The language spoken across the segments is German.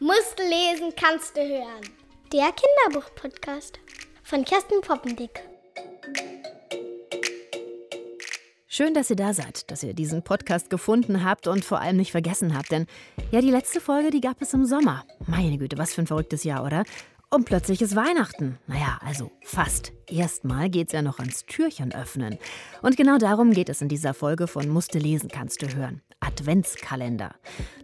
Musst lesen, kannst du hören. Der Kinderbuch-Podcast von Kerstin Poppendick. Schön, dass ihr da seid, dass ihr diesen Podcast gefunden habt und vor allem nicht vergessen habt. Denn ja, die letzte Folge, die gab es im Sommer. Meine Güte, was für ein verrücktes Jahr, oder? Und plötzlich ist Weihnachten. Naja, also fast. Erstmal geht's ja noch ans Türchen öffnen. Und genau darum geht es in dieser Folge von Musste lesen kannst du hören. Adventskalender.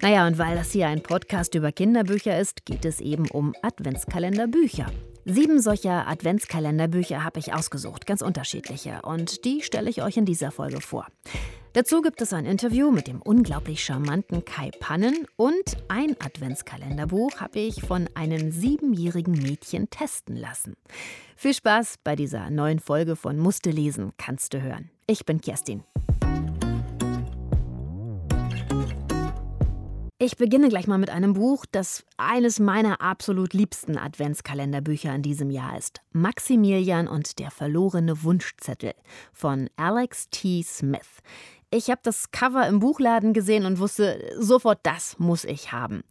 Naja, und weil das hier ein Podcast über Kinderbücher ist, geht es eben um Adventskalenderbücher. Sieben solcher Adventskalenderbücher habe ich ausgesucht, ganz unterschiedliche. Und die stelle ich euch in dieser Folge vor. Dazu gibt es ein Interview mit dem unglaublich charmanten Kai Pannen und ein Adventskalenderbuch habe ich von einem siebenjährigen Mädchen testen lassen. Viel Spaß bei dieser neuen Folge von Musste lesen, kannst du hören. Ich bin Kerstin. Ich beginne gleich mal mit einem Buch, das eines meiner absolut liebsten Adventskalenderbücher in diesem Jahr ist. Maximilian und der verlorene Wunschzettel von Alex T. Smith. Ich habe das Cover im Buchladen gesehen und wusste sofort, das muss ich haben.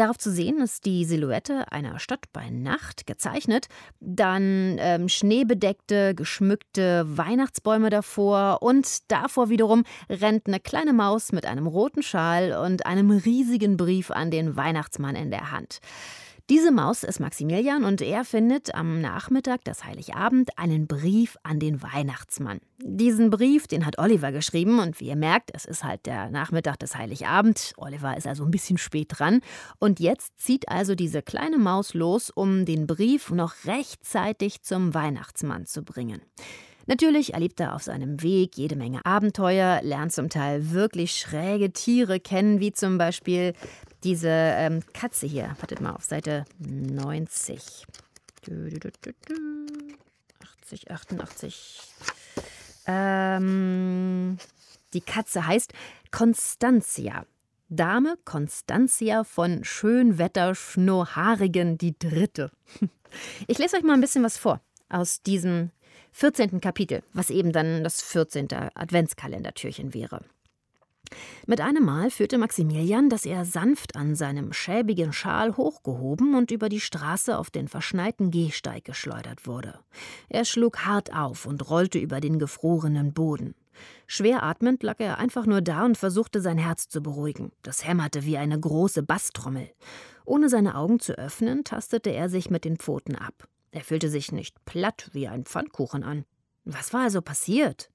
Darauf zu sehen ist die Silhouette einer Stadt bei Nacht gezeichnet, dann ähm, schneebedeckte, geschmückte Weihnachtsbäume davor und davor wiederum rennt eine kleine Maus mit einem roten Schal und einem riesigen Brief an den Weihnachtsmann in der Hand. Diese Maus ist Maximilian und er findet am Nachmittag des Heiligabend einen Brief an den Weihnachtsmann. Diesen Brief, den hat Oliver geschrieben und wie ihr merkt, es ist halt der Nachmittag des Heiligabend. Oliver ist also ein bisschen spät dran und jetzt zieht also diese kleine Maus los, um den Brief noch rechtzeitig zum Weihnachtsmann zu bringen. Natürlich erlebt er auf seinem Weg jede Menge Abenteuer, lernt zum Teil wirklich schräge Tiere kennen, wie zum Beispiel diese ähm, Katze hier. Wartet mal auf Seite 90. 80, 88. Ähm, die Katze heißt Constantia. Dame Constantia von Schönwetter Schnurrhaarigen die Dritte. Ich lese euch mal ein bisschen was vor aus diesem 14. Kapitel, was eben dann das 14. Adventskalendertürchen wäre. Mit einem Mal führte Maximilian, dass er sanft an seinem schäbigen Schal hochgehoben und über die Straße auf den verschneiten Gehsteig geschleudert wurde. Er schlug hart auf und rollte über den gefrorenen Boden. Schwer atmend lag er einfach nur da und versuchte sein Herz zu beruhigen. Das hämmerte wie eine große Basstrommel. Ohne seine Augen zu öffnen, tastete er sich mit den Pfoten ab. Er fühlte sich nicht platt wie ein Pfannkuchen an. Was war also passiert?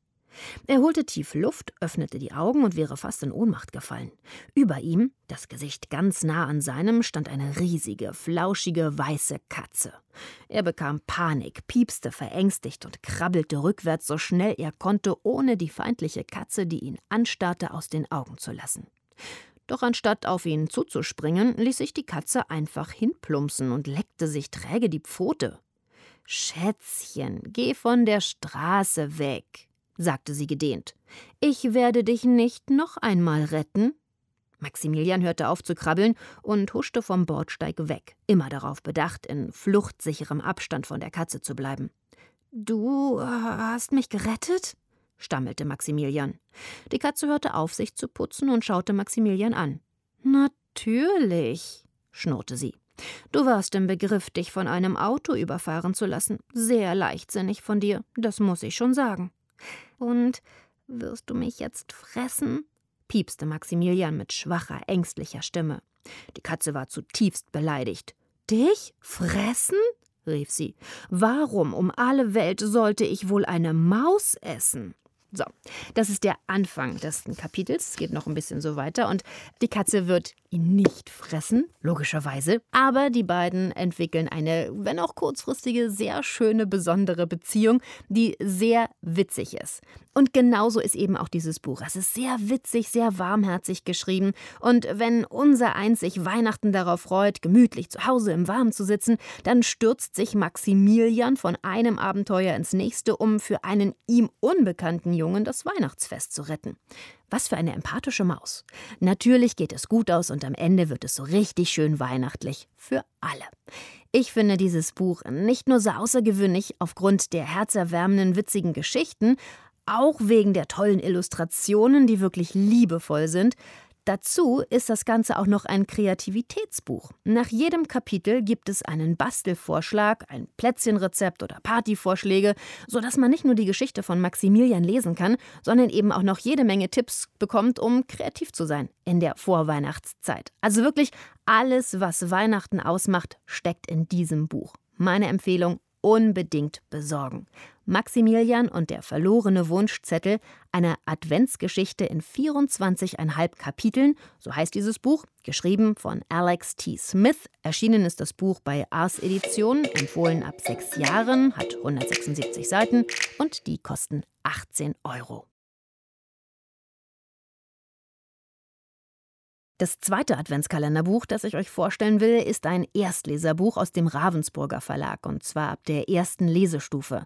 Er holte tief Luft, öffnete die Augen und wäre fast in Ohnmacht gefallen. Über ihm, das Gesicht ganz nah an seinem, stand eine riesige, flauschige, weiße Katze. Er bekam Panik, piepste verängstigt und krabbelte rückwärts so schnell er konnte, ohne die feindliche Katze, die ihn anstarrte, aus den Augen zu lassen. Doch anstatt auf ihn zuzuspringen, ließ sich die Katze einfach hinplumpsen und leckte sich träge die Pfote. Schätzchen, geh von der Straße weg sagte sie gedehnt. Ich werde dich nicht noch einmal retten. Maximilian hörte auf zu krabbeln und huschte vom Bordsteig weg, immer darauf bedacht, in fluchtsicherem Abstand von der Katze zu bleiben. Du hast mich gerettet? stammelte Maximilian. Die Katze hörte auf, sich zu putzen und schaute Maximilian an. Natürlich, schnurrte sie. Du warst im Begriff, dich von einem Auto überfahren zu lassen. Sehr leichtsinnig von dir, das muss ich schon sagen. Und wirst du mich jetzt fressen? piepste Maximilian mit schwacher, ängstlicher Stimme. Die Katze war zutiefst beleidigt. Dich fressen? rief sie. Warum um alle Welt sollte ich wohl eine Maus essen? So, das ist der Anfang des Kapitels. Es geht noch ein bisschen so weiter und die Katze wird ihn nicht fressen, logischerweise. Aber die beiden entwickeln eine, wenn auch kurzfristige, sehr schöne, besondere Beziehung, die sehr witzig ist. Und genauso ist eben auch dieses Buch. Es ist sehr witzig, sehr warmherzig geschrieben. Und wenn unser Eins sich Weihnachten darauf freut, gemütlich zu Hause im Warmen zu sitzen, dann stürzt sich Maximilian von einem Abenteuer ins nächste, um für einen ihm unbekannten Jungen das Weihnachtsfest zu retten. Was für eine empathische Maus. Natürlich geht es gut aus und am Ende wird es so richtig schön weihnachtlich für alle. Ich finde dieses Buch nicht nur so außergewöhnlich aufgrund der herzerwärmenden, witzigen Geschichten, auch wegen der tollen Illustrationen, die wirklich liebevoll sind. Dazu ist das Ganze auch noch ein Kreativitätsbuch. Nach jedem Kapitel gibt es einen Bastelvorschlag, ein Plätzchenrezept oder Partyvorschläge, sodass man nicht nur die Geschichte von Maximilian lesen kann, sondern eben auch noch jede Menge Tipps bekommt, um kreativ zu sein in der Vorweihnachtszeit. Also wirklich alles, was Weihnachten ausmacht, steckt in diesem Buch. Meine Empfehlung, unbedingt besorgen. Maximilian und der verlorene Wunschzettel, eine Adventsgeschichte in 24,5 Kapiteln, so heißt dieses Buch, geschrieben von Alex T. Smith. Erschienen ist das Buch bei Ars Edition, empfohlen ab sechs Jahren, hat 176 Seiten und die kosten 18 Euro. Das zweite Adventskalenderbuch, das ich euch vorstellen will, ist ein Erstleserbuch aus dem Ravensburger Verlag und zwar ab der ersten Lesestufe.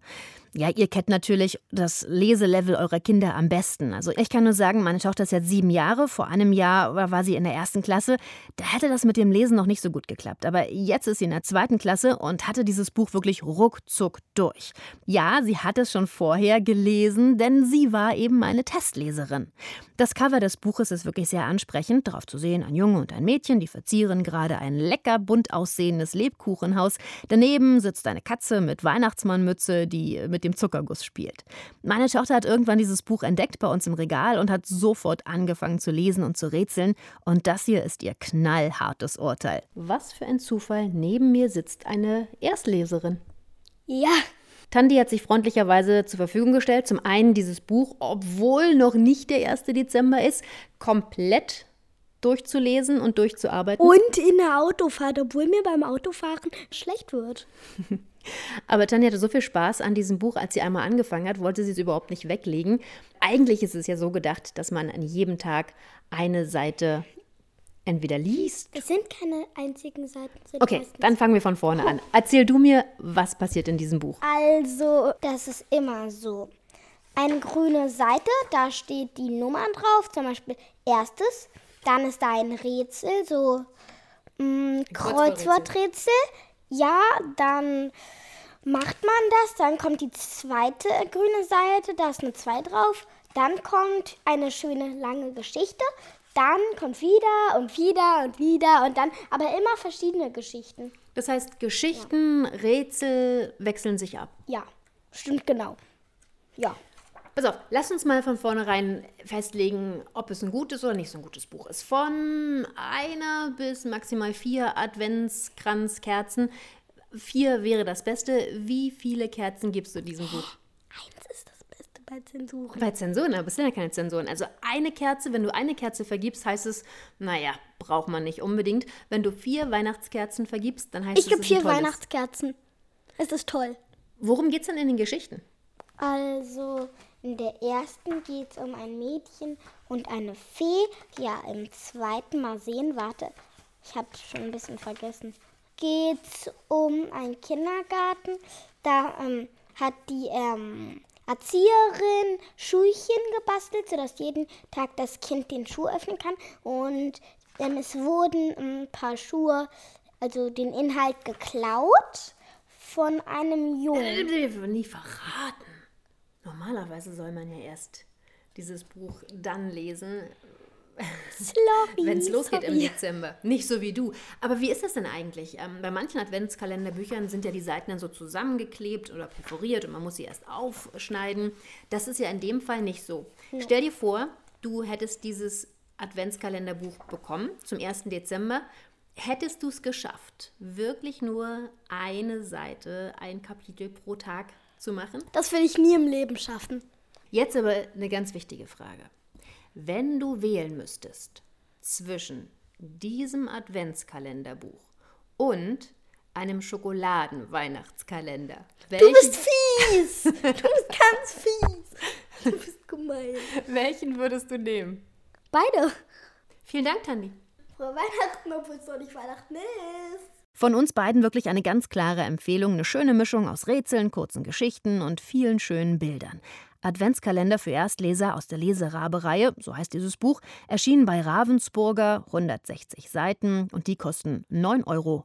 Ja, ihr kennt natürlich das Leselevel eurer Kinder am besten. Also ich kann nur sagen, meine Tochter ist jetzt sieben Jahre. Vor einem Jahr war sie in der ersten Klasse. Da hätte das mit dem Lesen noch nicht so gut geklappt. Aber jetzt ist sie in der zweiten Klasse und hatte dieses Buch wirklich ruckzuck durch. Ja, sie hat es schon vorher gelesen, denn sie war eben eine Testleserin. Das Cover des Buches ist wirklich sehr ansprechend. Darauf zu sehen ein Junge und ein Mädchen, die verzieren gerade ein lecker bunt aussehendes Lebkuchenhaus. Daneben sitzt eine Katze mit Weihnachtsmannmütze, die mit dem Zuckerguss spielt. Meine Tochter hat irgendwann dieses Buch entdeckt bei uns im Regal und hat sofort angefangen zu lesen und zu rätseln. Und das hier ist ihr knallhartes Urteil. Was für ein Zufall, neben mir sitzt eine Erstleserin. Ja, Tandi hat sich freundlicherweise zur Verfügung gestellt. Zum einen dieses Buch, obwohl noch nicht der 1. Dezember ist, komplett durchzulesen und durchzuarbeiten. und in der Autofahrt, obwohl mir beim Autofahren schlecht wird. Aber Tanja hatte so viel Spaß an diesem Buch, als sie einmal angefangen hat, wollte sie es überhaupt nicht weglegen. Eigentlich ist es ja so gedacht, dass man an jedem Tag eine Seite entweder liest. Es sind keine einzigen Seiten. Okay, dann fangen wir von vorne an. Erzähl du mir, was passiert in diesem Buch. Also, das ist immer so. Eine grüne Seite, da steht die Nummer drauf, zum Beispiel erstes. Dann ist da ein Rätsel, so mh, Kreuzworträtsel. Ja, dann macht man das. Dann kommt die zweite grüne Seite, da ist eine 2 drauf. Dann kommt eine schöne lange Geschichte. Dann kommt wieder und wieder und wieder und dann, aber immer verschiedene Geschichten. Das heißt, Geschichten, Rätsel wechseln sich ab. Ja, stimmt genau. Ja. Pass auf, lass uns mal von vornherein festlegen, ob es ein gutes oder nicht so ein gutes Buch ist. Von einer bis maximal vier Adventskranzkerzen. Vier wäre das Beste. Wie viele Kerzen gibst du diesem Buch? Eins ist das Beste bei Zensuren. Bei Zensuren, aber es sind ja keine Zensuren. Also eine Kerze, wenn du eine Kerze vergibst, heißt es, naja, braucht man nicht unbedingt. Wenn du vier Weihnachtskerzen vergibst, dann heißt Ich es, gebe ist ein vier. Weihnachtskerzen. Es ist toll. Worum geht es denn in den Geschichten? Also, in der ersten geht es um ein Mädchen und eine Fee. Ja, im zweiten Mal sehen, warte, ich habe schon ein bisschen vergessen. Geht es um einen Kindergarten. Da ähm, hat die ähm, Erzieherin Schuhchen gebastelt, sodass jeden Tag das Kind den Schuh öffnen kann. Und ähm, es wurden ein paar Schuhe, also den Inhalt geklaut von einem Jungen. Nie verraten. Normalerweise soll man ja erst dieses Buch dann lesen, wenn es losgeht im sorry. Dezember. Nicht so wie du. Aber wie ist das denn eigentlich? Ähm, bei manchen Adventskalenderbüchern sind ja die Seiten dann so zusammengeklebt oder perforiert und man muss sie erst aufschneiden. Das ist ja in dem Fall nicht so. Stell dir vor, du hättest dieses Adventskalenderbuch bekommen zum 1. Dezember. Hättest du es geschafft, wirklich nur eine Seite, ein Kapitel pro Tag zu machen? Das will ich nie im Leben schaffen. Jetzt aber eine ganz wichtige Frage. Wenn du wählen müsstest zwischen diesem Adventskalenderbuch und einem Schokoladen-Weihnachtskalender, Du welchen, bist fies. Du bist ganz fies. Du bist gemein. welchen würdest du nehmen? Beide. Vielen Dank, Tandi. Frohe Weihnachten, obwohl es noch nicht Weihnachten ist. Von uns beiden wirklich eine ganz klare Empfehlung, eine schöne Mischung aus Rätseln, kurzen Geschichten und vielen schönen Bildern. Adventskalender für Erstleser aus der Leserabe-Reihe, so heißt dieses Buch, erschienen bei Ravensburger, 160 Seiten und die kosten 9,99 Euro.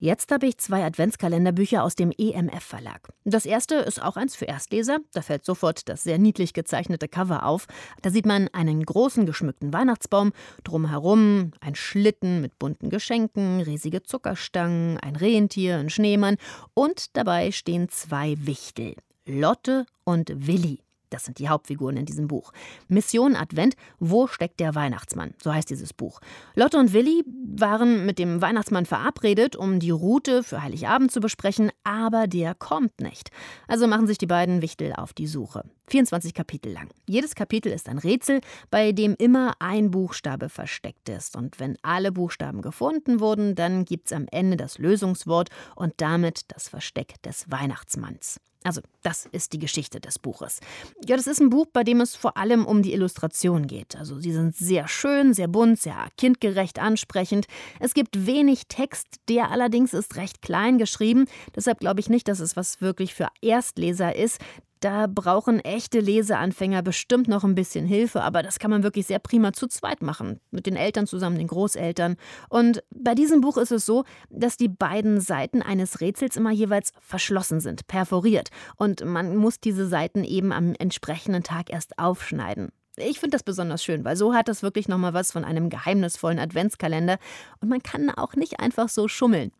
Jetzt habe ich zwei Adventskalenderbücher aus dem EMF Verlag. Das erste ist auch eins für Erstleser. Da fällt sofort das sehr niedlich gezeichnete Cover auf. Da sieht man einen großen geschmückten Weihnachtsbaum, drumherum ein Schlitten mit bunten Geschenken, riesige Zuckerstangen, ein Rentier, ein Schneemann und dabei stehen zwei Wichtel, Lotte und Willi. Das sind die Hauptfiguren in diesem Buch. Mission Advent, wo steckt der Weihnachtsmann? So heißt dieses Buch. Lotte und Willi waren mit dem Weihnachtsmann verabredet, um die Route für Heiligabend zu besprechen, aber der kommt nicht. Also machen sich die beiden Wichtel auf die Suche. 24 Kapitel lang. Jedes Kapitel ist ein Rätsel, bei dem immer ein Buchstabe versteckt ist. Und wenn alle Buchstaben gefunden wurden, dann gibt es am Ende das Lösungswort und damit das Versteck des Weihnachtsmanns. Also, das ist die Geschichte des Buches. Ja, das ist ein Buch, bei dem es vor allem um die Illustration geht. Also, sie sind sehr schön, sehr bunt, sehr kindgerecht ansprechend. Es gibt wenig Text, der allerdings ist recht klein geschrieben. Deshalb glaube ich nicht, dass es was wirklich für Erstleser ist. Da brauchen echte Leseanfänger bestimmt noch ein bisschen Hilfe, aber das kann man wirklich sehr prima zu zweit machen. Mit den Eltern zusammen, den Großeltern. Und bei diesem Buch ist es so, dass die beiden Seiten eines Rätsels immer jeweils verschlossen sind, perforiert. Und man muss diese Seiten eben am entsprechenden Tag erst aufschneiden. Ich finde das besonders schön, weil so hat das wirklich nochmal was von einem geheimnisvollen Adventskalender und man kann auch nicht einfach so schummeln.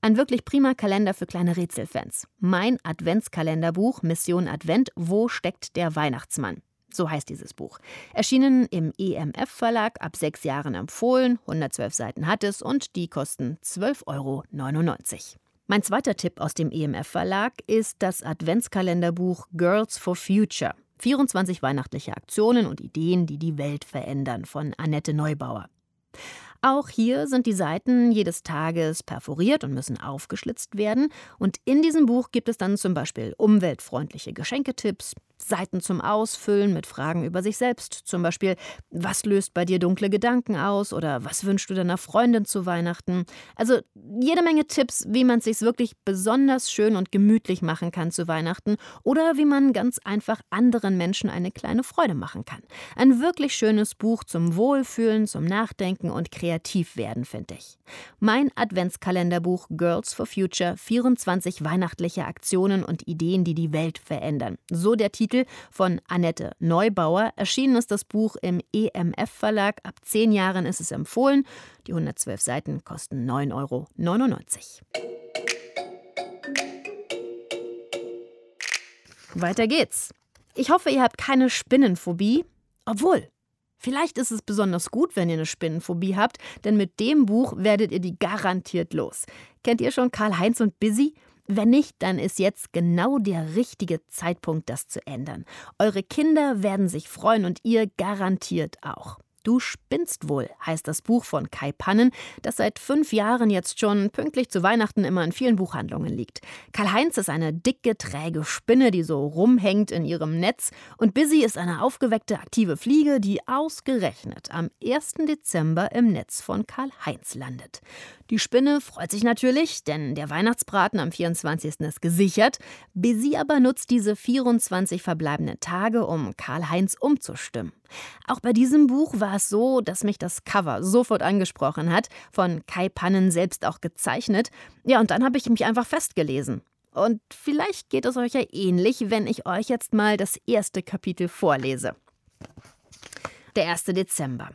Ein wirklich prima Kalender für kleine Rätselfans. Mein Adventskalenderbuch Mission Advent Wo steckt der Weihnachtsmann? So heißt dieses Buch. Erschienen im EMF Verlag, ab sechs Jahren empfohlen, 112 Seiten hat es und die kosten 12,99 Euro. Mein zweiter Tipp aus dem EMF Verlag ist das Adventskalenderbuch Girls for Future. 24 weihnachtliche Aktionen und Ideen, die die Welt verändern von Annette Neubauer. Auch hier sind die Seiten jedes Tages perforiert und müssen aufgeschlitzt werden. Und in diesem Buch gibt es dann zum Beispiel umweltfreundliche Geschenketipps, Seiten zum Ausfüllen mit Fragen über sich selbst. Zum Beispiel, was löst bei dir dunkle Gedanken aus oder was wünschst du deiner Freundin zu Weihnachten? Also jede Menge Tipps, wie man es sich wirklich besonders schön und gemütlich machen kann zu Weihnachten oder wie man ganz einfach anderen Menschen eine kleine Freude machen kann. Ein wirklich schönes Buch zum Wohlfühlen, zum Nachdenken und kreativ werden, finde ich. Mein Adventskalenderbuch Girls for Future 24 weihnachtliche Aktionen und Ideen, die die Welt verändern. So der Titel von Annette Neubauer. Erschienen ist das Buch im EMF Verlag. Ab zehn Jahren ist es empfohlen. Die 112 Seiten kosten 9,99 Euro. Weiter geht's. Ich hoffe, ihr habt keine Spinnenphobie. Obwohl, Vielleicht ist es besonders gut, wenn ihr eine Spinnenphobie habt, denn mit dem Buch werdet ihr die garantiert los. Kennt ihr schon Karl-Heinz und Busy? Wenn nicht, dann ist jetzt genau der richtige Zeitpunkt, das zu ändern. Eure Kinder werden sich freuen und ihr garantiert auch. Du spinnst wohl, heißt das Buch von Kai Pannen, das seit fünf Jahren jetzt schon pünktlich zu Weihnachten immer in vielen Buchhandlungen liegt. Karl-Heinz ist eine dicke, träge Spinne, die so rumhängt in ihrem Netz. Und Busy ist eine aufgeweckte, aktive Fliege, die ausgerechnet am 1. Dezember im Netz von Karl-Heinz landet. Die Spinne freut sich natürlich, denn der Weihnachtsbraten am 24. ist gesichert. Busy aber nutzt diese 24 verbleibenden Tage, um Karl-Heinz umzustimmen. Auch bei diesem Buch war es so, dass mich das Cover sofort angesprochen hat, von Kai Pannen selbst auch gezeichnet. Ja, und dann habe ich mich einfach festgelesen. Und vielleicht geht es euch ja ähnlich, wenn ich euch jetzt mal das erste Kapitel vorlese. Der 1. Dezember.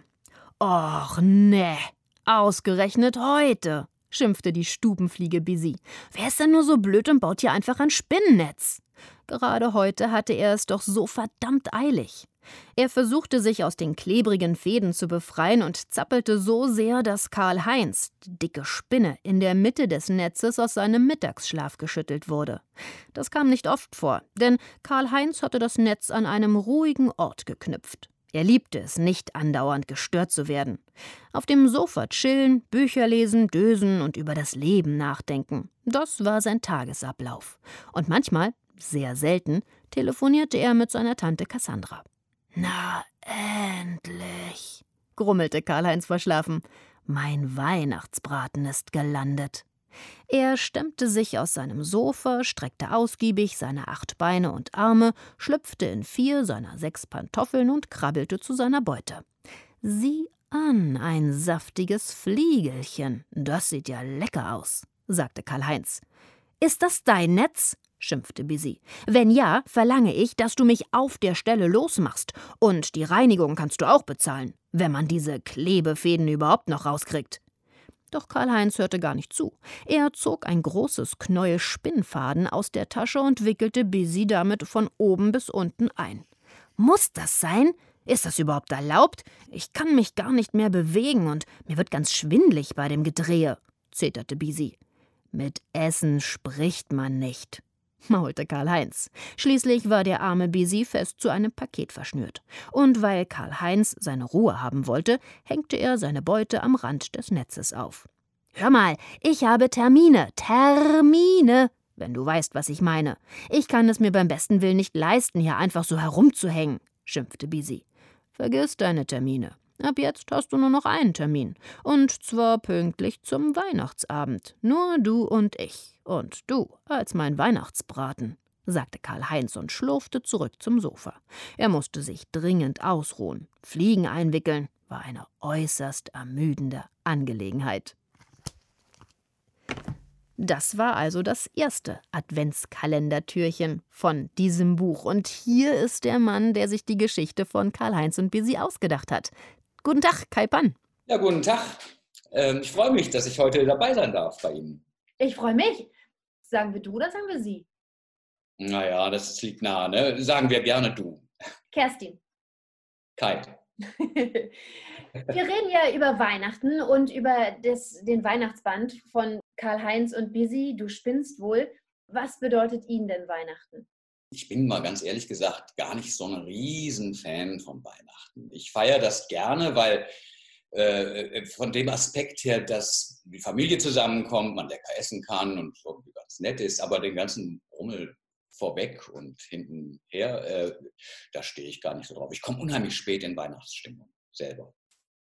Och, nee. Ausgerechnet heute, schimpfte die Stubenfliege Busy. Wer ist denn nur so blöd und baut hier einfach ein Spinnennetz? Gerade heute hatte er es doch so verdammt eilig. Er versuchte sich aus den klebrigen Fäden zu befreien und zappelte so sehr, dass Karl Heinz, die dicke Spinne, in der Mitte des Netzes aus seinem Mittagsschlaf geschüttelt wurde. Das kam nicht oft vor, denn Karl Heinz hatte das Netz an einem ruhigen Ort geknüpft. Er liebte es, nicht andauernd gestört zu werden. Auf dem Sofa chillen, Bücher lesen, dösen und über das Leben nachdenken. Das war sein Tagesablauf. Und manchmal, sehr selten, telefonierte er mit seiner Tante Cassandra. Na, endlich, grummelte Karl-Heinz verschlafen. Mein Weihnachtsbraten ist gelandet. Er stemmte sich aus seinem Sofa, streckte ausgiebig seine acht Beine und Arme, schlüpfte in vier seiner sechs Pantoffeln und krabbelte zu seiner Beute. Sieh an, ein saftiges Fliegelchen. Das sieht ja lecker aus. sagte Karl-Heinz. Ist das dein Netz? Schimpfte Busy. Wenn ja, verlange ich, dass du mich auf der Stelle losmachst. Und die Reinigung kannst du auch bezahlen, wenn man diese Klebefäden überhaupt noch rauskriegt. Doch Karl-Heinz hörte gar nicht zu. Er zog ein großes Knäuel Spinnfaden aus der Tasche und wickelte Busy damit von oben bis unten ein. Muss das sein? Ist das überhaupt erlaubt? Ich kann mich gar nicht mehr bewegen und mir wird ganz schwindlig bei dem Gedrehe, zeterte Bisi. Mit Essen spricht man nicht, maulte Karl-Heinz. Schließlich war der arme Bisi fest zu einem Paket verschnürt. Und weil Karl-Heinz seine Ruhe haben wollte, hängte er seine Beute am Rand des Netzes auf. Hör mal, ich habe Termine, Termine, wenn du weißt, was ich meine. Ich kann es mir beim besten Willen nicht leisten, hier einfach so herumzuhängen, schimpfte Bisi. Vergiss deine Termine. Ab jetzt hast du nur noch einen Termin. Und zwar pünktlich zum Weihnachtsabend. Nur du und ich. Und du als mein Weihnachtsbraten, sagte Karl-Heinz und schlurfte zurück zum Sofa. Er musste sich dringend ausruhen. Fliegen einwickeln war eine äußerst ermüdende Angelegenheit. Das war also das erste Adventskalendertürchen von diesem Buch. Und hier ist der Mann, der sich die Geschichte von Karl-Heinz und Bisi ausgedacht hat. Guten Tag, Kai Pan. Ja, guten Tag. Ähm, ich freue mich, dass ich heute dabei sein darf bei Ihnen. Ich freue mich. Sagen wir du oder sagen wir sie? Naja, das liegt nah, ne? Sagen wir gerne du. Kerstin. Kai. wir reden ja über Weihnachten und über das, den Weihnachtsband von Karl-Heinz und Busy. Du spinnst wohl. Was bedeutet Ihnen denn Weihnachten? Ich bin mal ganz ehrlich gesagt gar nicht so ein Riesenfan von Weihnachten. Ich feiere das gerne, weil äh, von dem Aspekt her, dass die Familie zusammenkommt, man lecker essen kann und so ganz nett ist, aber den ganzen Rummel vorweg und hintenher, äh, da stehe ich gar nicht so drauf. Ich komme unheimlich spät in Weihnachtsstimmung selber.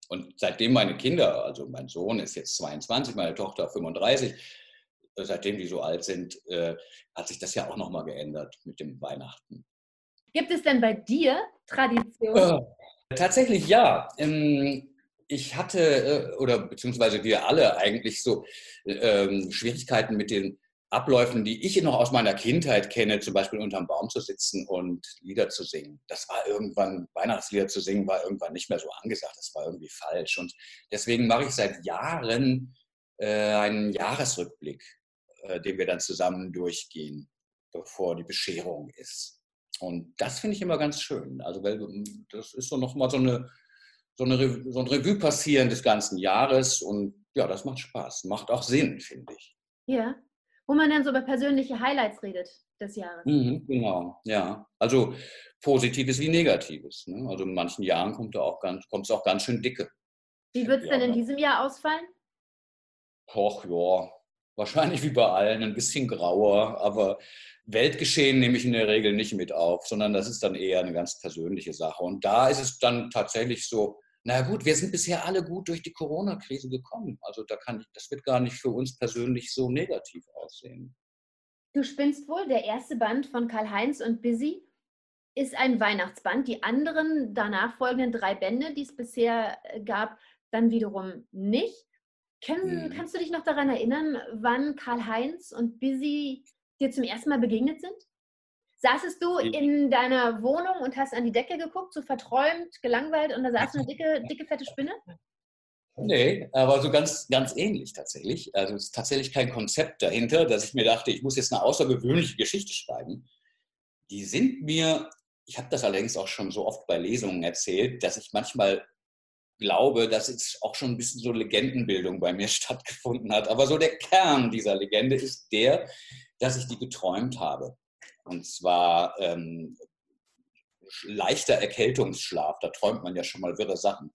Und seitdem meine Kinder, also mein Sohn ist jetzt 22, meine Tochter 35, seitdem die so alt sind, äh, hat sich das ja auch nochmal geändert mit dem Weihnachten. Gibt es denn bei dir Tradition? Äh, tatsächlich ja. Ähm, ich hatte, äh, oder beziehungsweise wir alle eigentlich so ähm, Schwierigkeiten mit den Abläufen, die ich noch aus meiner Kindheit kenne, zum Beispiel unterm Baum zu sitzen und Lieder zu singen. Das war irgendwann, Weihnachtslieder zu singen, war irgendwann nicht mehr so angesagt. Das war irgendwie falsch. Und deswegen mache ich seit Jahren äh, einen Jahresrückblick äh, den wir dann zusammen durchgehen, bevor die Bescherung ist. Und das finde ich immer ganz schön. Also, weil ähm, das ist so nochmal so eine, so, eine, so ein Revue passieren des ganzen Jahres. Und ja, das macht Spaß. Macht auch Sinn, finde ich. Ja. Wo man dann so über persönliche Highlights redet des Jahres. Mhm, genau, ja. Also Positives wie Negatives. Ne? Also in manchen Jahren kommt es auch, ganz, auch ganz schön dicke. Wie wird es denn in diesem Jahr ausfallen? Och, ja, wahrscheinlich wie bei allen, ein bisschen grauer, aber Weltgeschehen nehme ich in der Regel nicht mit auf, sondern das ist dann eher eine ganz persönliche Sache. Und da ist es dann tatsächlich so, na gut, wir sind bisher alle gut durch die Corona-Krise gekommen. Also da kann ich, das wird gar nicht für uns persönlich so negativ aussehen. Du spinnst wohl, der erste Band von Karl-Heinz und Busy ist ein Weihnachtsband. Die anderen danach folgenden drei Bände, die es bisher gab, dann wiederum nicht. Kann, mhm. Kannst du dich noch daran erinnern, wann Karl-Heinz und Busy dir zum ersten Mal begegnet sind? Saßest du in deiner Wohnung und hast an die Decke geguckt, so verträumt, gelangweilt und da saß eine dicke, dicke, fette Spinne? Nee, aber so ganz, ganz ähnlich tatsächlich. Also es ist tatsächlich kein Konzept dahinter, dass ich mir dachte, ich muss jetzt eine außergewöhnliche Geschichte schreiben. Die sind mir, ich habe das allerdings auch schon so oft bei Lesungen erzählt, dass ich manchmal glaube, dass jetzt auch schon ein bisschen so Legendenbildung bei mir stattgefunden hat. Aber so der Kern dieser Legende ist der, dass ich die geträumt habe. Und zwar ähm, leichter Erkältungsschlaf, da träumt man ja schon mal wirre Sachen.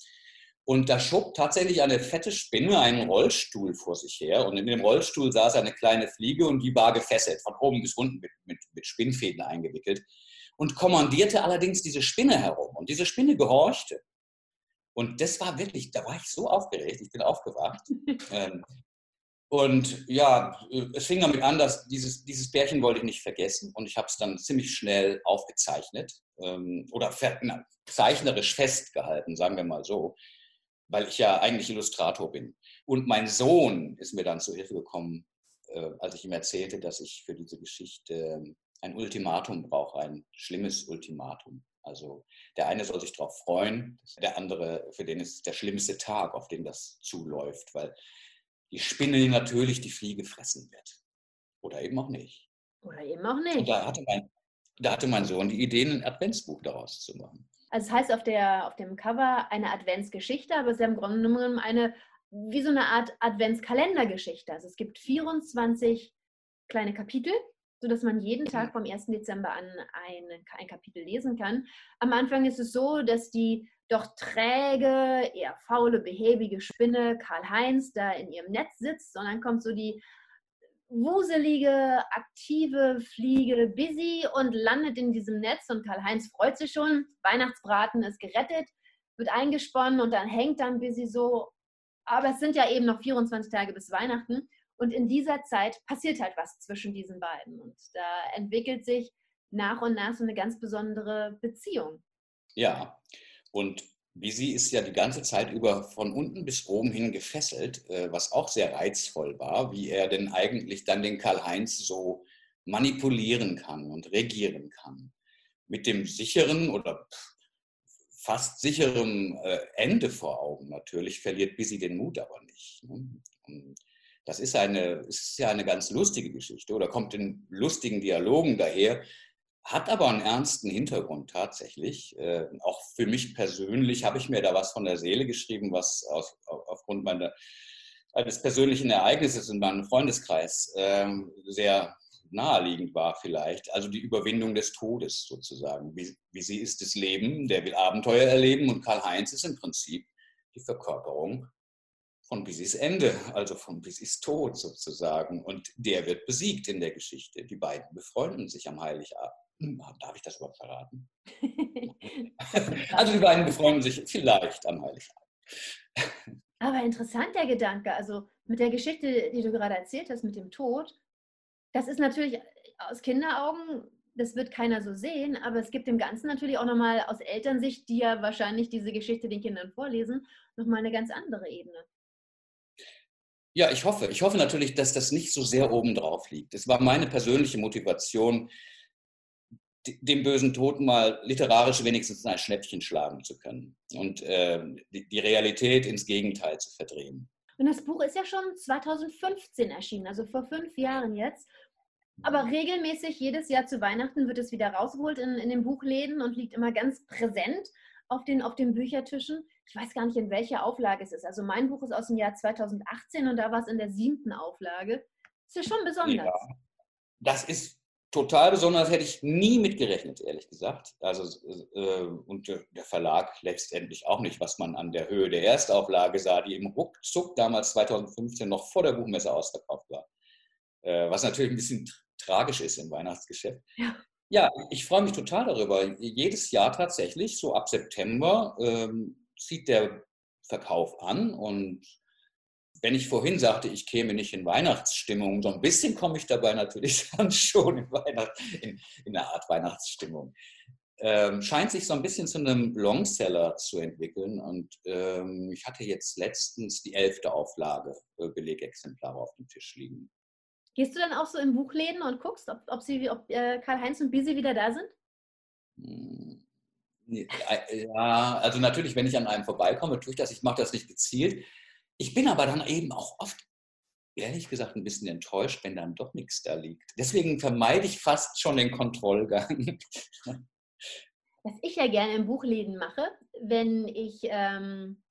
Und da schob tatsächlich eine fette Spinne einen Rollstuhl vor sich her. Und in dem Rollstuhl saß eine kleine Fliege und die war gefesselt, von oben bis unten mit, mit, mit Spinnfäden eingewickelt. Und kommandierte allerdings diese Spinne herum. Und diese Spinne gehorchte. Und das war wirklich, da war ich so aufgeregt, ich bin aufgewacht. ähm, und ja, es fing damit an, dass dieses, dieses Bärchen wollte ich nicht vergessen und ich habe es dann ziemlich schnell aufgezeichnet ähm, oder na, zeichnerisch festgehalten, sagen wir mal so, weil ich ja eigentlich Illustrator bin. Und mein Sohn ist mir dann zu Hilfe gekommen äh, als ich ihm erzählte, dass ich für diese Geschichte ein Ultimatum brauche, ein schlimmes Ultimatum. Also der eine soll sich darauf freuen, der andere, für den ist der schlimmste Tag, auf den das zuläuft, weil die Spinne natürlich die Fliege fressen wird. Oder eben auch nicht. Oder eben auch nicht. Und da hatte mein, da hatte mein Sohn die Idee, ein Adventsbuch daraus zu machen. Also es heißt auf, der, auf dem Cover eine Adventsgeschichte, aber es ist ja im Grunde genommen eine, wie so eine Art Adventskalendergeschichte. Also es gibt 24 kleine Kapitel, sodass man jeden Tag mhm. vom 1. Dezember an ein, ein Kapitel lesen kann. Am Anfang ist es so, dass die doch träge, eher faule, behäbige Spinne Karl-Heinz da in ihrem Netz sitzt und dann kommt so die wuselige, aktive Fliege Busy und landet in diesem Netz und Karl-Heinz freut sich schon. Weihnachtsbraten ist gerettet, wird eingesponnen und dann hängt dann Busy so. Aber es sind ja eben noch 24 Tage bis Weihnachten und in dieser Zeit passiert halt was zwischen diesen beiden und da entwickelt sich nach und nach so eine ganz besondere Beziehung. Ja, und Bisi ist ja die ganze Zeit über von unten bis oben hin gefesselt, äh, was auch sehr reizvoll war, wie er denn eigentlich dann den Karl-Heinz so manipulieren kann und regieren kann. Mit dem sicheren oder fast sicheren äh, Ende vor Augen natürlich verliert Bisi den Mut aber nicht. Ne? Das ist, eine, ist ja eine ganz lustige Geschichte oder kommt in lustigen Dialogen daher, hat aber einen ernsten Hintergrund tatsächlich. Äh, auch für mich persönlich habe ich mir da was von der Seele geschrieben, was aus, aufgrund meiner, eines persönlichen Ereignisses in meinem Freundeskreis äh, sehr naheliegend war vielleicht. Also die Überwindung des Todes sozusagen. Wie, wie sie ist das Leben, der will Abenteuer erleben und Karl-Heinz ist im Prinzip die Verkörperung von Bisis Ende, also von Bisis Tod sozusagen. Und der wird besiegt in der Geschichte. Die beiden befreunden sich am Heiligabend. Hm, darf ich das überhaupt verraten? also die beiden befreunden sich vielleicht am Heiligabend. Aber interessant der Gedanke, also mit der Geschichte, die du gerade erzählt hast, mit dem Tod, das ist natürlich aus Kinderaugen, das wird keiner so sehen, aber es gibt dem Ganzen natürlich auch nochmal aus Elternsicht, die ja wahrscheinlich diese Geschichte den Kindern vorlesen, nochmal eine ganz andere Ebene. Ja, ich hoffe. Ich hoffe natürlich, dass das nicht so sehr obendrauf liegt. Es war meine persönliche Motivation, dem bösen Toten mal literarisch wenigstens ein Schnäppchen schlagen zu können und äh, die, die, Realität ins Gegenteil zu verdrehen. Und das Buch ist ja schon 2015 erschienen, also vor fünf Jahren jetzt. Aber regelmäßig jedes Jahr zu Weihnachten wird es wieder rausgeholt in, in den Buchläden und liegt immer ganz präsent auf den, auf den Büchertischen. Ich weiß gar nicht, in welcher Auflage es ist. Also mein Buch ist aus dem Jahr 2018 und da war es in der siebten Auflage. Das ist ja schon besonders. Ja, das ist total besonders hätte ich nie mitgerechnet, ehrlich gesagt. Also, äh, und der Verlag letztendlich auch nicht, was man an der Höhe der Erstauflage sah, die im Ruckzuck damals 2015 noch vor der Buchmesse ausverkauft war. Äh, was natürlich ein bisschen tragisch ist im Weihnachtsgeschäft. Ja. ja, ich freue mich total darüber. Jedes Jahr tatsächlich, so ab September, ähm, zieht der Verkauf an und wenn ich vorhin sagte, ich käme nicht in Weihnachtsstimmung, so ein bisschen komme ich dabei natürlich dann schon in, Weihnacht, in, in eine Art Weihnachtsstimmung. Ähm, scheint sich so ein bisschen zu einem Longseller zu entwickeln. Und ähm, ich hatte jetzt letztens die elfte Auflage äh, Belegexemplare auf dem Tisch liegen. Gehst du dann auch so in Buchläden und guckst, ob, ob, sie, ob äh, Karl-Heinz und Bisi wieder da sind? Hm, ja, also natürlich, wenn ich an einem vorbeikomme, tue ich das. Ich mache das nicht gezielt. Ich bin aber dann eben auch oft, ehrlich gesagt, ein bisschen enttäuscht, wenn dann doch nichts da liegt. Deswegen vermeide ich fast schon den Kontrollgang. Was ich ja gerne in Buchläden mache, wenn ich ähm,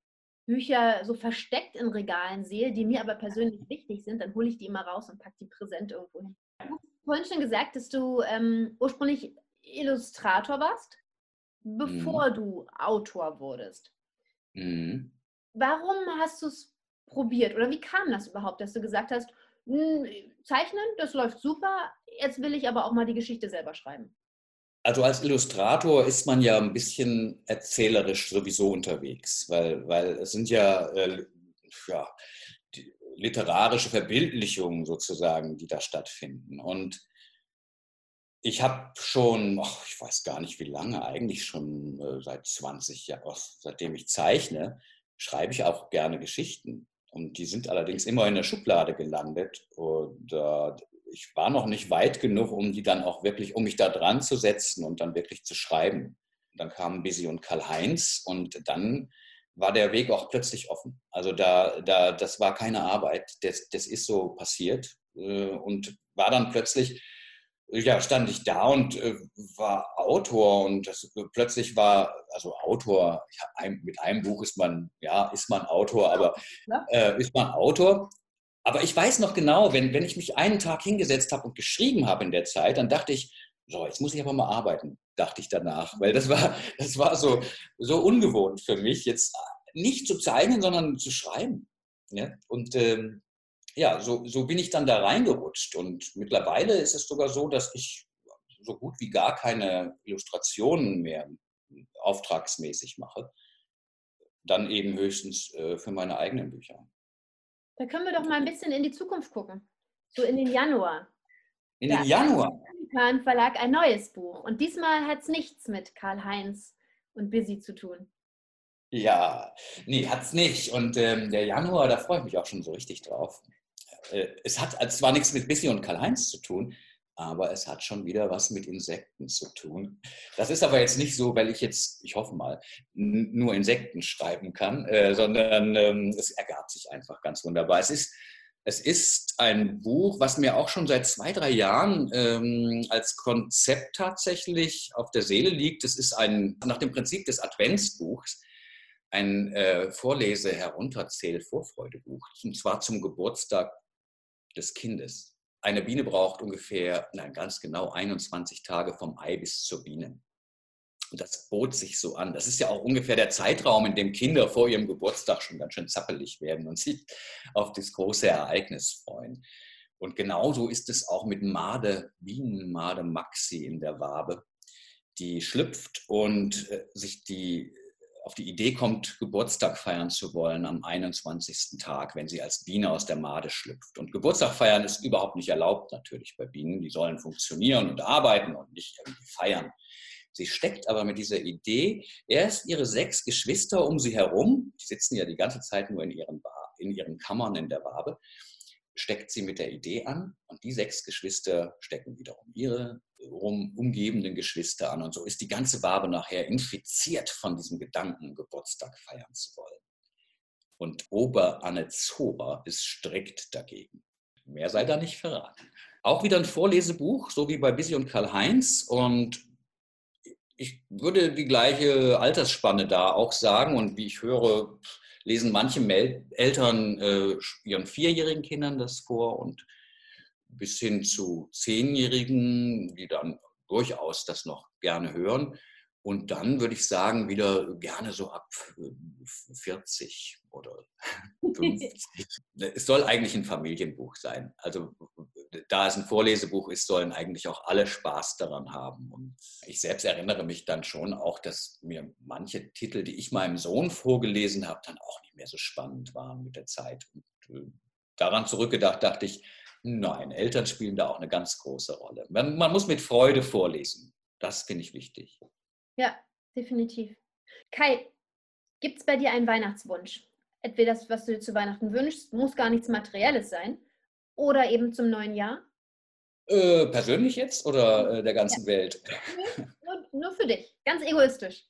Bücher so versteckt in Regalen sehe, die mir aber persönlich wichtig sind, dann hole ich die immer raus und packe die präsent irgendwo hin. Du hast vorhin schon gesagt, dass du ähm, ursprünglich Illustrator warst, bevor mhm. du Autor wurdest. Mhm. Warum hast du es probiert? Oder wie kam das überhaupt, dass du gesagt hast, hm, zeichnen, das läuft super, jetzt will ich aber auch mal die Geschichte selber schreiben? Also als Illustrator ist man ja ein bisschen erzählerisch sowieso unterwegs, weil, weil es sind ja, äh, ja literarische Verbildlichungen sozusagen, die da stattfinden. Und ich habe schon, oh, ich weiß gar nicht wie lange, eigentlich schon äh, seit 20 Jahren, seitdem ich zeichne, schreibe ich auch gerne Geschichten. Und die sind allerdings immer in der Schublade gelandet. Und äh, ich war noch nicht weit genug, um die dann auch wirklich, um mich da dran zu setzen und dann wirklich zu schreiben. Dann kamen Busy und Karl-Heinz und dann war der Weg auch plötzlich offen. Also da, da, das war keine Arbeit, das, das ist so passiert äh, und war dann plötzlich, ja, stand ich da und äh, war Autor und das, äh, plötzlich war, also Autor, ja, mit einem Buch ist man, ja, ist man Autor, aber äh, ist man Autor. Aber ich weiß noch genau, wenn, wenn ich mich einen Tag hingesetzt habe und geschrieben habe in der Zeit, dann dachte ich, so, jetzt muss ich aber mal arbeiten, dachte ich danach. Weil das war, das war so, so ungewohnt für mich, jetzt nicht zu zeichnen, sondern zu schreiben. Ja? Und ähm, ja, so, so bin ich dann da reingerutscht. Und mittlerweile ist es sogar so, dass ich so gut wie gar keine Illustrationen mehr auftragsmäßig mache. Dann eben höchstens äh, für meine eigenen Bücher. Da können wir doch mal ein bisschen in die Zukunft gucken. So in den Januar. In den Januar? Kahn Verlag ein neues Buch. Und diesmal hat es nichts mit Karl-Heinz und Busy zu tun. Ja, nee, hat es nicht. Und ähm, der Januar, da freue ich mich auch schon so richtig drauf. Äh, es hat zwar nichts mit Busy und Karl-Heinz zu tun, aber es hat schon wieder was mit Insekten zu tun. Das ist aber jetzt nicht so, weil ich jetzt, ich hoffe mal, nur Insekten schreiben kann, äh, sondern ähm, es ergab sich einfach ganz wunderbar. Es ist es ist ein Buch, was mir auch schon seit zwei, drei Jahren ähm, als Konzept tatsächlich auf der Seele liegt. Es ist ein, nach dem Prinzip des Adventsbuchs, ein äh, Vorlese-Herunterzähl-Vorfreudebuch, und zwar zum Geburtstag des Kindes. Eine Biene braucht ungefähr, nein, ganz genau 21 Tage vom Ei bis zur Biene. Und das bot sich so an. Das ist ja auch ungefähr der Zeitraum, in dem Kinder vor ihrem Geburtstag schon ganz schön zappelig werden und sich auf das große Ereignis freuen. Und genauso ist es auch mit Made, Bienenmade Maxi in der Wabe, die schlüpft und äh, sich die auf die Idee kommt, Geburtstag feiern zu wollen am 21. Tag, wenn sie als Biene aus der Made schlüpft. Und Geburtstag feiern ist überhaupt nicht erlaubt natürlich bei Bienen. Die sollen funktionieren und arbeiten und nicht irgendwie feiern. Sie steckt aber mit dieser Idee erst ihre sechs Geschwister um sie herum, die sitzen ja die ganze Zeit nur in ihren, in ihren Kammern in der Wabe, steckt sie mit der Idee an und die sechs Geschwister stecken wiederum ihre um, umgebenden Geschwister an. Und so ist die ganze Wabe nachher infiziert von diesem Gedanken, Geburtstag feiern zu wollen. Und Ober Anne Zober ist strikt dagegen. Mehr sei da nicht verraten. Auch wieder ein Vorlesebuch, so wie bei Busy und Karl-Heinz. Und ich würde die gleiche Altersspanne da auch sagen. Und wie ich höre, lesen manche Mel Eltern äh, ihren vierjährigen Kindern das vor und bis hin zu Zehnjährigen, die dann durchaus das noch gerne hören. Und dann würde ich sagen, wieder gerne so ab 40 oder 50. es soll eigentlich ein Familienbuch sein. Also da es ein Vorlesebuch ist, sollen eigentlich auch alle Spaß daran haben. Und ich selbst erinnere mich dann schon auch, dass mir manche Titel, die ich meinem Sohn vorgelesen habe, dann auch nicht mehr so spannend waren mit der Zeit. Und äh, daran zurückgedacht dachte ich, nein, Eltern spielen da auch eine ganz große Rolle. Man, man muss mit Freude vorlesen. Das finde ich wichtig. Ja, definitiv. Kai, gibt es bei dir einen Weihnachtswunsch? Entweder das, was du dir zu Weihnachten wünschst, muss gar nichts Materielles sein oder eben zum neuen Jahr? Äh, persönlich jetzt oder äh, der ganzen ja. Welt? Nur, nur für dich, ganz egoistisch.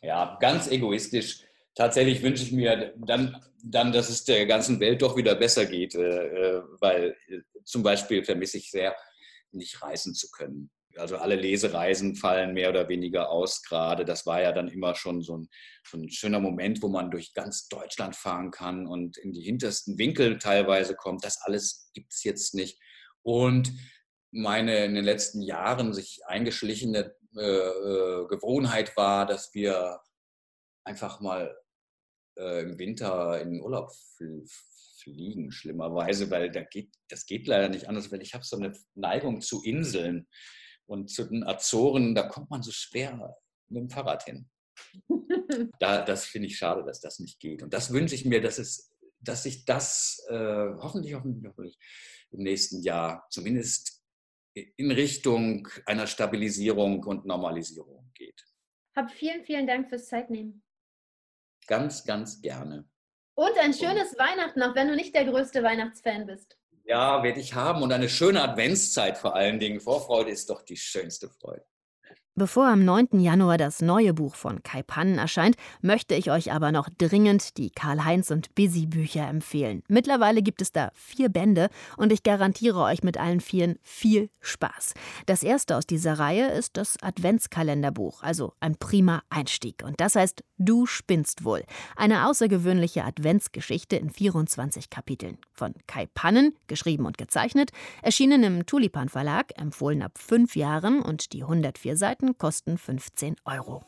Ja, ganz egoistisch. Tatsächlich wünsche ich mir dann, dann, dass es der ganzen Welt doch wieder besser geht, äh, äh weil äh, zum Beispiel vermisse ich sehr, nicht reisen zu können. Also alle Lesereisen fallen mehr oder weniger aus gerade. Das war ja dann immer schon so ein, so ein schöner Moment, wo man durch ganz Deutschland fahren kann und in die hintersten Winkel teilweise kommt. Das alles gibt es jetzt nicht. Und meine in den letzten Jahren sich eingeschlichene äh, äh, Gewohnheit war, dass wir einfach mal äh, im Winter in den Urlaub fliegen, schlimmerweise, weil da geht, das geht leider nicht anders, weil ich habe so eine Neigung zu Inseln. Und zu den Azoren, da kommt man so schwer mit dem Fahrrad hin. da, das finde ich schade, dass das nicht geht. Und das wünsche ich mir, dass, es, dass sich das äh, hoffentlich, hoffentlich, hoffentlich im nächsten Jahr zumindest in Richtung einer Stabilisierung und Normalisierung geht. Hab vielen, vielen Dank fürs Zeitnehmen. Ganz, ganz gerne. Und ein schönes Weihnachten, auch wenn du nicht der größte Weihnachtsfan bist. Ja, werde ich haben. Und eine schöne Adventszeit vor allen Dingen. Vorfreude ist doch die schönste Freude. Bevor am 9. Januar das neue Buch von Kai Pannen erscheint, möchte ich euch aber noch dringend die Karl-Heinz und Busy Bücher empfehlen. Mittlerweile gibt es da vier Bände und ich garantiere euch mit allen vieren viel Spaß. Das erste aus dieser Reihe ist das Adventskalenderbuch, also ein prima Einstieg. Und das heißt Du spinnst wohl. Eine außergewöhnliche Adventsgeschichte in 24 Kapiteln. Von Kai Pannen, geschrieben und gezeichnet, erschienen im Tulipan Verlag, empfohlen ab fünf Jahren und die 104 Seiten Seiten kosten 15 Euro.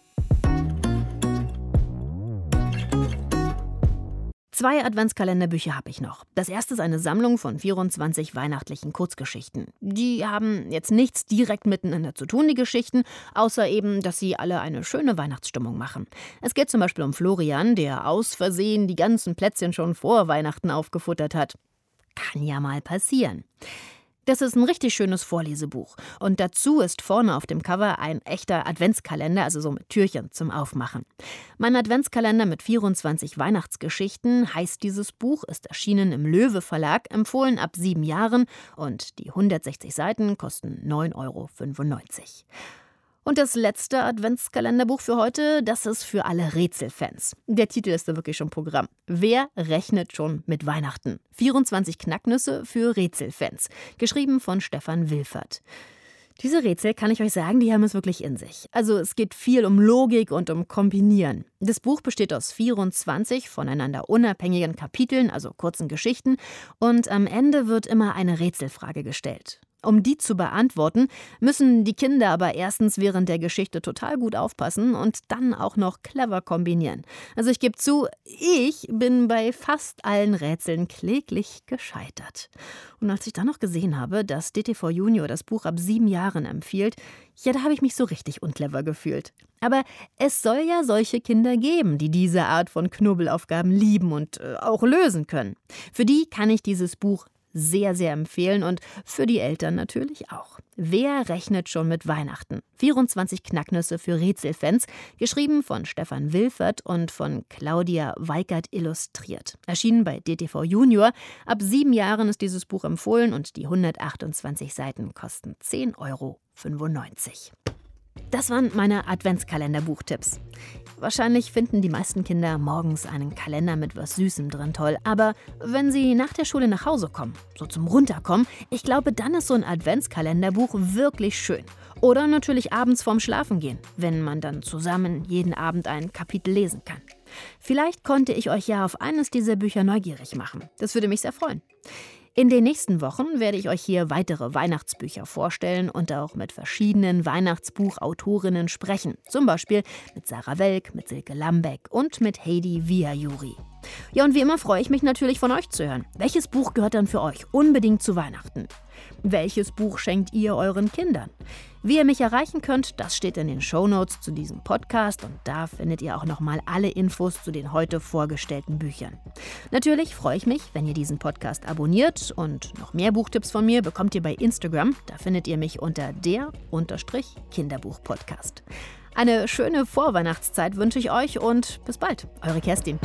Zwei Adventskalenderbücher habe ich noch. Das erste ist eine Sammlung von 24 weihnachtlichen Kurzgeschichten. Die haben jetzt nichts direkt miteinander zu tun, die Geschichten, außer eben, dass sie alle eine schöne Weihnachtsstimmung machen. Es geht zum Beispiel um Florian, der aus Versehen die ganzen Plätzchen schon vor Weihnachten aufgefuttert hat. Kann ja mal passieren. Das ist ein richtig schönes Vorlesebuch. Und dazu ist vorne auf dem Cover ein echter Adventskalender, also so mit Türchen zum Aufmachen. Mein Adventskalender mit 24 Weihnachtsgeschichten heißt dieses Buch, ist erschienen im Löwe Verlag, empfohlen ab sieben Jahren und die 160 Seiten kosten 9,95 Euro. Und das letzte Adventskalenderbuch für heute, das ist für alle Rätselfans. Der Titel ist da wirklich schon Programm. Wer rechnet schon mit Weihnachten? 24 Knacknüsse für Rätselfans. Geschrieben von Stefan Wilfert. Diese Rätsel, kann ich euch sagen, die haben es wirklich in sich. Also es geht viel um Logik und um Kombinieren. Das Buch besteht aus 24 voneinander unabhängigen Kapiteln, also kurzen Geschichten, und am Ende wird immer eine Rätselfrage gestellt. Um die zu beantworten, müssen die Kinder aber erstens während der Geschichte total gut aufpassen und dann auch noch clever kombinieren. Also ich gebe zu, ich bin bei fast allen Rätseln kläglich gescheitert. Und als ich dann noch gesehen habe, dass DTV Junior das Buch ab sieben Jahren empfiehlt, ja, da habe ich mich so richtig unclever gefühlt. Aber es soll ja solche Kinder geben, die diese Art von Knubbelaufgaben lieben und äh, auch lösen können. Für die kann ich dieses Buch sehr, sehr empfehlen und für die Eltern natürlich auch. Wer rechnet schon mit Weihnachten? 24 Knacknüsse für Rätselfans, geschrieben von Stefan Wilfert und von Claudia Weikert illustriert. Erschienen bei DTV Junior. Ab sieben Jahren ist dieses Buch empfohlen und die 128 Seiten kosten 10,95 Euro. Das waren meine Adventskalender-Buchtipps. Wahrscheinlich finden die meisten Kinder morgens einen Kalender mit was Süßem drin toll. Aber wenn sie nach der Schule nach Hause kommen, so zum Runterkommen, ich glaube, dann ist so ein Adventskalenderbuch wirklich schön. Oder natürlich abends vorm Schlafengehen, wenn man dann zusammen jeden Abend ein Kapitel lesen kann. Vielleicht konnte ich euch ja auf eines dieser Bücher neugierig machen. Das würde mich sehr freuen. In den nächsten Wochen werde ich euch hier weitere Weihnachtsbücher vorstellen und auch mit verschiedenen Weihnachtsbuchautorinnen sprechen. Zum Beispiel mit Sarah Welk, mit Silke Lambeck und mit Heidi Viajuri. Ja, und wie immer freue ich mich natürlich von euch zu hören. Welches Buch gehört dann für euch unbedingt zu Weihnachten? Welches Buch schenkt ihr euren Kindern? Wie ihr mich erreichen könnt, das steht in den Shownotes zu diesem Podcast und da findet ihr auch nochmal alle Infos zu den heute vorgestellten Büchern. Natürlich freue ich mich, wenn ihr diesen Podcast abonniert und noch mehr Buchtipps von mir bekommt ihr bei Instagram. Da findet ihr mich unter der Kinderbuch Podcast. Eine schöne Vorweihnachtszeit wünsche ich euch und bis bald. Eure Kerstin.